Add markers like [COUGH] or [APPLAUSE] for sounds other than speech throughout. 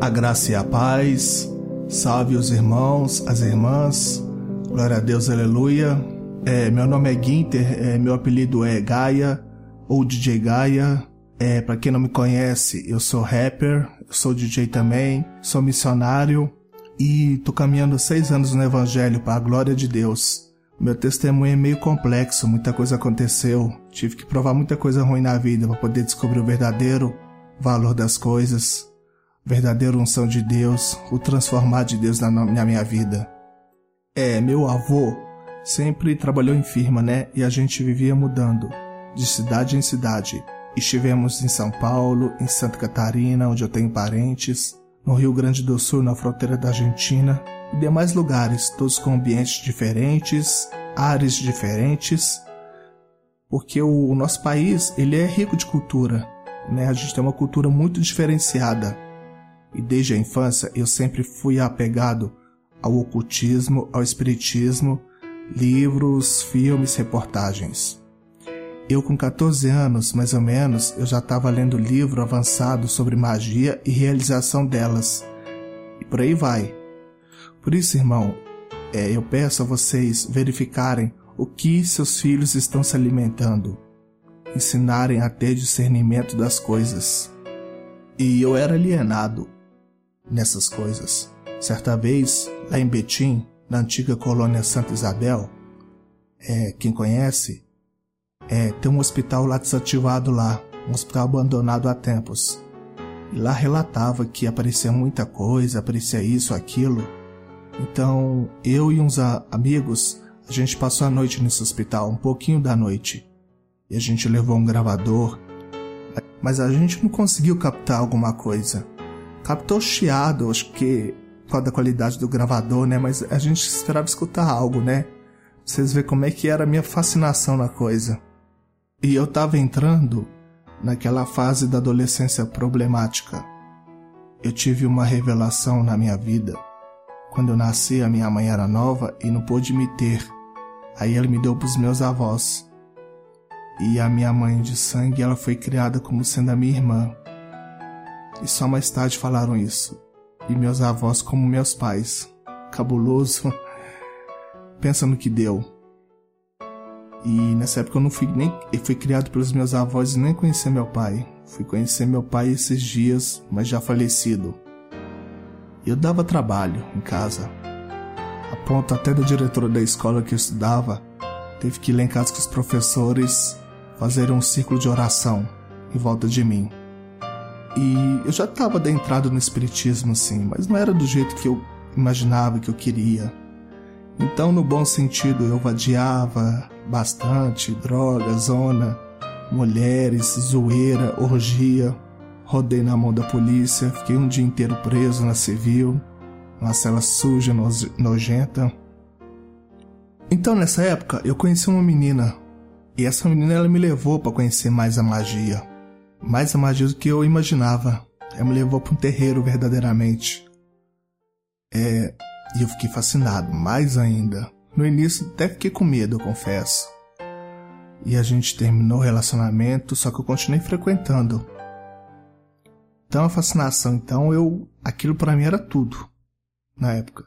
A graça e a paz, salve os irmãos, as irmãs, glória a Deus, aleluia. É, meu nome é Guinter, é, meu apelido é Gaia, ou DJ Gaia. É, para quem não me conhece, eu sou rapper, sou DJ também, sou missionário e tô caminhando seis anos no Evangelho para a glória de Deus. Meu testemunho é meio complexo, muita coisa aconteceu, tive que provar muita coisa ruim na vida para poder descobrir o verdadeiro valor das coisas verdadeira unção de Deus, o transformar de Deus na, na minha vida. É, meu avô sempre trabalhou em firma, né? E a gente vivia mudando de cidade em cidade. Estivemos em São Paulo, em Santa Catarina, onde eu tenho parentes, no Rio Grande do Sul, na fronteira da Argentina, e demais lugares, todos com ambientes diferentes, áreas diferentes, porque o, o nosso país ele é rico de cultura, né? A gente tem uma cultura muito diferenciada e desde a infância eu sempre fui apegado ao ocultismo, ao espiritismo, livros, filmes, reportagens. Eu com 14 anos, mais ou menos, eu já estava lendo livro avançado sobre magia e realização delas. E por aí vai. Por isso, irmão, é, eu peço a vocês verificarem o que seus filhos estão se alimentando, ensinarem a ter discernimento das coisas. E eu era alienado, nessas coisas. Certa vez, lá em Betim, na antiga colônia Santa Isabel, é, quem conhece, é, tem um hospital lá desativado lá, um hospital abandonado há tempos. E lá relatava que aparecia muita coisa, aparecia isso, aquilo. Então, eu e uns amigos, a gente passou a noite nesse hospital, um pouquinho da noite. E a gente levou um gravador, mas a gente não conseguiu captar alguma coisa captou chiado, acho que por causa da qualidade do gravador, né? Mas a gente esperava escutar algo, né? Vocês verem como é que era a minha fascinação na coisa. E eu tava entrando naquela fase da adolescência problemática. Eu tive uma revelação na minha vida. Quando eu nasci, a minha mãe era nova e não pôde me ter. Aí ela me deu pros meus avós. E a minha mãe de sangue, ela foi criada como sendo a minha irmã e só mais tarde falaram isso. E meus avós, como meus pais. Cabuloso. [LAUGHS] Pensa no que deu. E nessa época eu não fui nem. Fui criado pelos meus avós e nem conheci meu pai. Fui conhecer meu pai esses dias, mas já falecido. Eu dava trabalho em casa. A ponto até da diretora da escola que eu estudava teve que ir lá em casa com os professores fazer um círculo de oração em volta de mim. E eu já estava adentrado no espiritismo, assim, mas não era do jeito que eu imaginava que eu queria. Então, no bom sentido, eu vadiava bastante, droga, zona, mulheres, zoeira, orgia. Rodei na mão da polícia, fiquei um dia inteiro preso na civil, numa cela suja, nojenta. Então, nessa época, eu conheci uma menina. E essa menina ela me levou para conhecer mais a magia mais a magia do que eu imaginava. Ela me levou para um terreiro verdadeiramente. É, e eu fiquei fascinado, mais ainda. No início até fiquei com medo, eu confesso. E a gente terminou o relacionamento, só que eu continuei frequentando. Então a fascinação, então eu, aquilo para mim era tudo na época.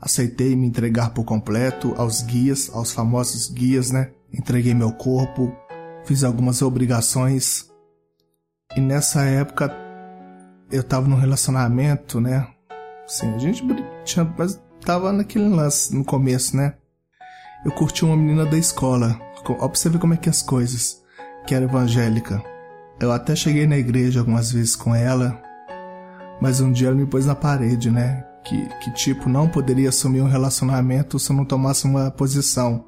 Aceitei me entregar por completo aos guias, aos famosos guias, né? Entreguei meu corpo, fiz algumas obrigações e nessa época eu tava num relacionamento, né? Sim, a gente tinha, mas tava naquele lance no começo, né? Eu curti uma menina da escola. Ó, pra você ver como é que é as coisas. Que era evangélica. Eu até cheguei na igreja algumas vezes com ela. Mas um dia ela me pôs na parede, né? Que, que tipo, não poderia assumir um relacionamento se eu não tomasse uma posição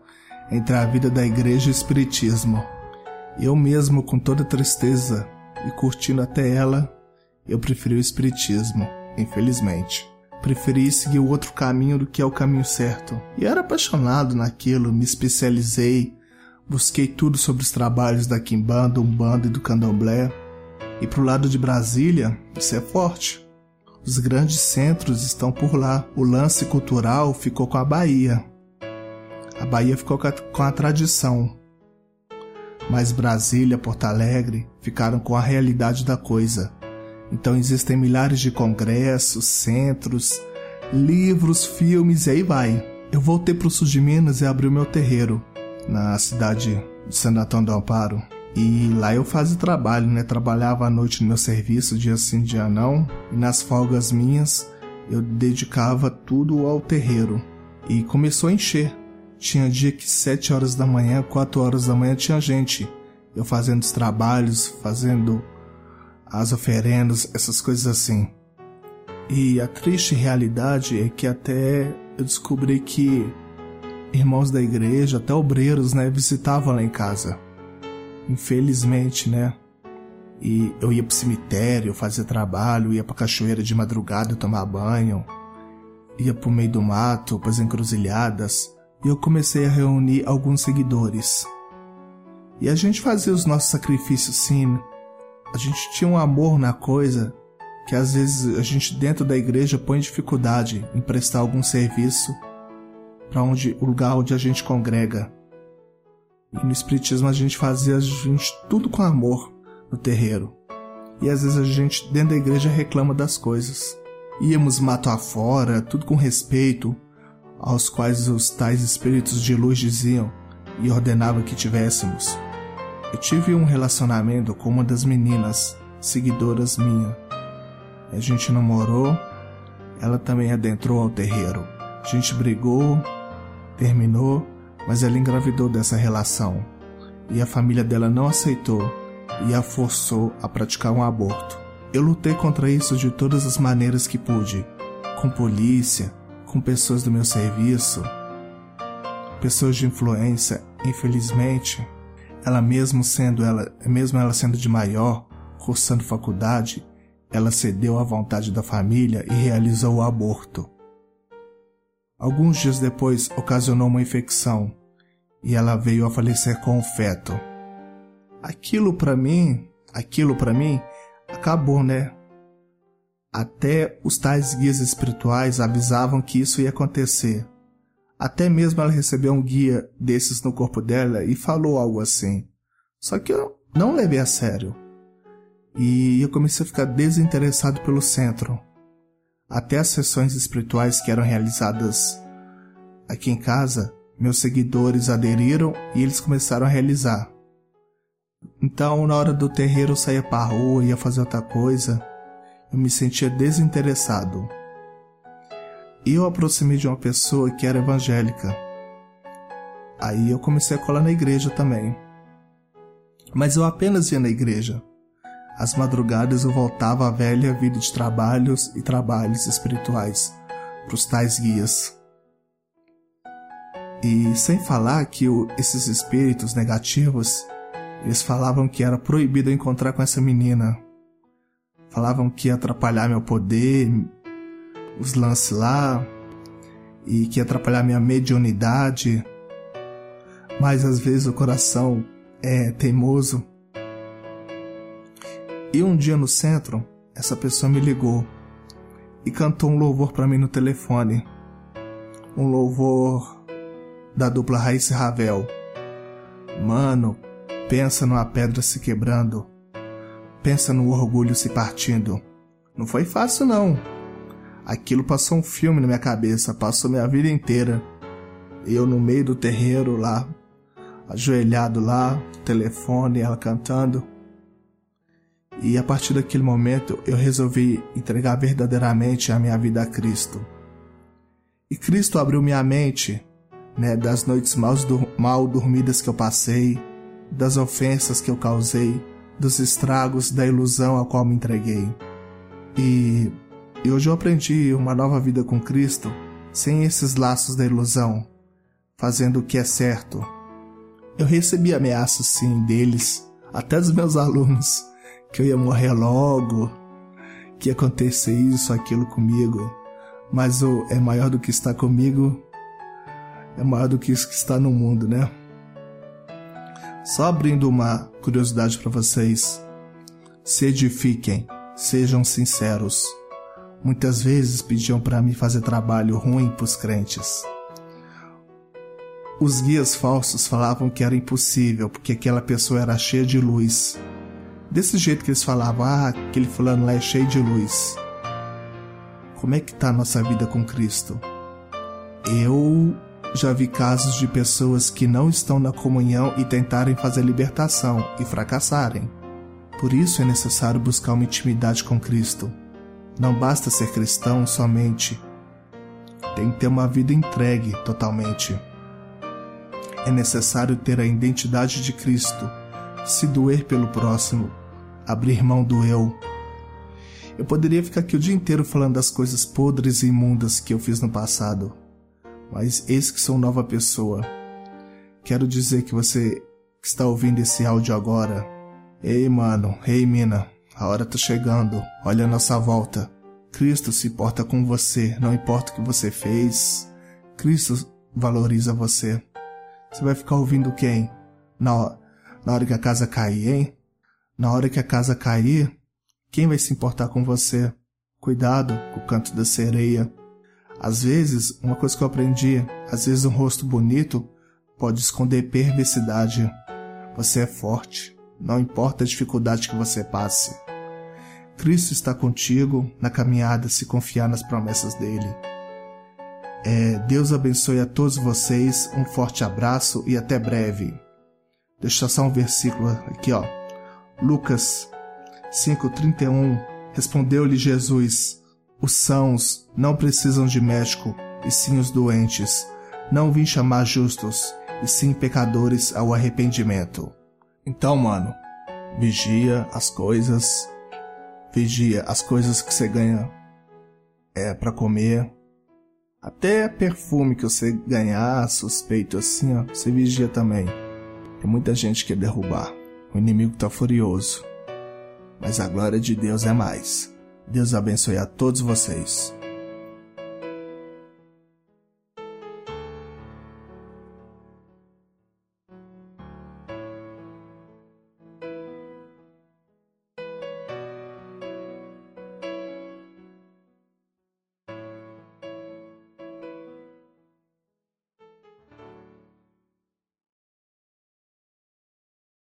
entre a vida da igreja e o espiritismo. Eu mesmo, com toda tristeza, e curtindo até ela, eu preferi o espiritismo, infelizmente. Preferi seguir o outro caminho do que é o caminho certo. E era apaixonado naquilo, me especializei, busquei tudo sobre os trabalhos da Kimbanda, Umbanda e do Candomblé. E pro lado de Brasília, isso é forte. Os grandes centros estão por lá. O lance cultural ficou com a Bahia. A Bahia ficou com a tradição, mas Brasília, Porto Alegre ficaram com a realidade da coisa. Então existem milhares de congressos, centros, livros, filmes e aí vai. Eu voltei para o sul de Minas e abri o meu terreiro na cidade de Santo Antônio do Amparo. E lá eu fazia trabalho, né? Trabalhava à noite no meu serviço, dia sim, dia não. E nas folgas minhas eu dedicava tudo ao terreiro. E começou a encher. Tinha dia que sete horas da manhã, quatro horas da manhã tinha gente. Eu fazendo os trabalhos, fazendo as oferendas, essas coisas assim. E a triste realidade é que até eu descobri que irmãos da igreja, até obreiros, né, visitavam lá em casa. Infelizmente, né? E eu ia pro cemitério, fazia trabalho, ia pra cachoeira de madrugada tomar banho, ia pro meio do mato, pras encruzilhadas, e eu comecei a reunir alguns seguidores. E a gente fazia os nossos sacrifícios sim. A gente tinha um amor na coisa que às vezes a gente dentro da igreja põe dificuldade em prestar algum serviço para onde o lugar onde a gente congrega. E no espiritismo a gente fazia a gente tudo com amor no terreiro. E às vezes a gente dentro da igreja reclama das coisas. Íamos mato afora, tudo com respeito, aos quais os tais espíritos de luz diziam e ordenavam que tivéssemos. Eu tive um relacionamento com uma das meninas, seguidoras minha. A gente namorou, ela também adentrou ao terreiro. A gente brigou, terminou, mas ela engravidou dessa relação. E a família dela não aceitou e a forçou a praticar um aborto. Eu lutei contra isso de todas as maneiras que pude, com polícia, com pessoas do meu serviço, pessoas de influência, infelizmente, ela mesmo sendo ela, mesmo ela sendo de maior, cursando faculdade, ela cedeu à vontade da família e realizou o aborto. Alguns dias depois, ocasionou uma infecção e ela veio a falecer com o feto. Aquilo para mim, aquilo para mim, acabou, né? Até os tais guias espirituais avisavam que isso ia acontecer. Até mesmo ela recebeu um guia desses no corpo dela e falou algo assim. Só que eu não levei a sério. E eu comecei a ficar desinteressado pelo centro. Até as sessões espirituais que eram realizadas aqui em casa, meus seguidores aderiram e eles começaram a realizar. Então, na hora do terreiro, eu saía para rua, ia fazer outra coisa eu me sentia desinteressado. E eu aproximei de uma pessoa que era evangélica. Aí eu comecei a colar na igreja também. Mas eu apenas ia na igreja. Às madrugadas eu voltava à velha vida de trabalhos e trabalhos espirituais para os tais guias. E sem falar que esses espíritos negativos, eles falavam que era proibido encontrar com essa menina, Falavam que ia atrapalhar meu poder, os lances lá, e que ia atrapalhar minha mediunidade. Mas às vezes o coração é teimoso. E um dia no centro, essa pessoa me ligou e cantou um louvor para mim no telefone. Um louvor da dupla Raíssa Ravel. Mano, pensa numa pedra se quebrando pensa no orgulho se partindo. Não foi fácil, não. Aquilo passou um filme na minha cabeça, passou minha vida inteira. Eu no meio do terreiro lá, ajoelhado lá, telefone, ela cantando. E a partir daquele momento eu resolvi entregar verdadeiramente a minha vida a Cristo. E Cristo abriu minha mente, né, das noites mal, mal dormidas que eu passei, das ofensas que eu causei, dos estragos da ilusão a qual me entreguei. E, e hoje eu aprendi uma nova vida com Cristo sem esses laços da ilusão, fazendo o que é certo. Eu recebi ameaças sim deles, até dos meus alunos, que eu ia morrer logo, que ia acontecer isso, aquilo comigo. Mas o é maior do que está comigo, é maior do que isso que está no mundo, né? Só abrindo uma curiosidade para vocês. Se edifiquem, sejam sinceros. Muitas vezes pediam para mim fazer trabalho ruim para os crentes. Os guias falsos falavam que era impossível porque aquela pessoa era cheia de luz. Desse jeito que eles falavam, ah, aquele fulano lá é cheio de luz. Como é que tá a nossa vida com Cristo? Eu já vi casos de pessoas que não estão na comunhão e tentarem fazer libertação e fracassarem. Por isso é necessário buscar uma intimidade com Cristo. Não basta ser cristão somente. Tem que ter uma vida entregue totalmente. É necessário ter a identidade de Cristo, se doer pelo próximo, abrir mão do eu. Eu poderia ficar aqui o dia inteiro falando das coisas podres e imundas que eu fiz no passado, mas eis que sou nova pessoa. Quero dizer que você que está ouvindo esse áudio agora, ei mano, ei mina, a hora tá chegando, olha a nossa volta. Cristo se importa com você, não importa o que você fez. Cristo valoriza você. Você vai ficar ouvindo quem? Na, na hora que a casa cair, hein? Na hora que a casa cair, quem vai se importar com você? Cuidado com o canto da sereia. Às vezes, uma coisa que eu aprendi, às vezes um rosto bonito pode esconder perversidade. Você é forte, não importa a dificuldade que você passe. Cristo está contigo na caminhada se confiar nas promessas dele. É, Deus abençoe a todos vocês, um forte abraço e até breve. Deixa só um versículo aqui, ó. Lucas 5:31 Respondeu-lhe Jesus: Os sãos não precisam de médico, e sim os doentes. Não vim chamar justos, e sim pecadores ao arrependimento. Então, mano, vigia as coisas, vigia as coisas que você ganha é para comer, até perfume que você ganhar, suspeito assim, ó, você vigia também. Tem muita gente que quer derrubar. O inimigo tá furioso. Mas a glória de Deus é mais. Deus abençoe a todos vocês.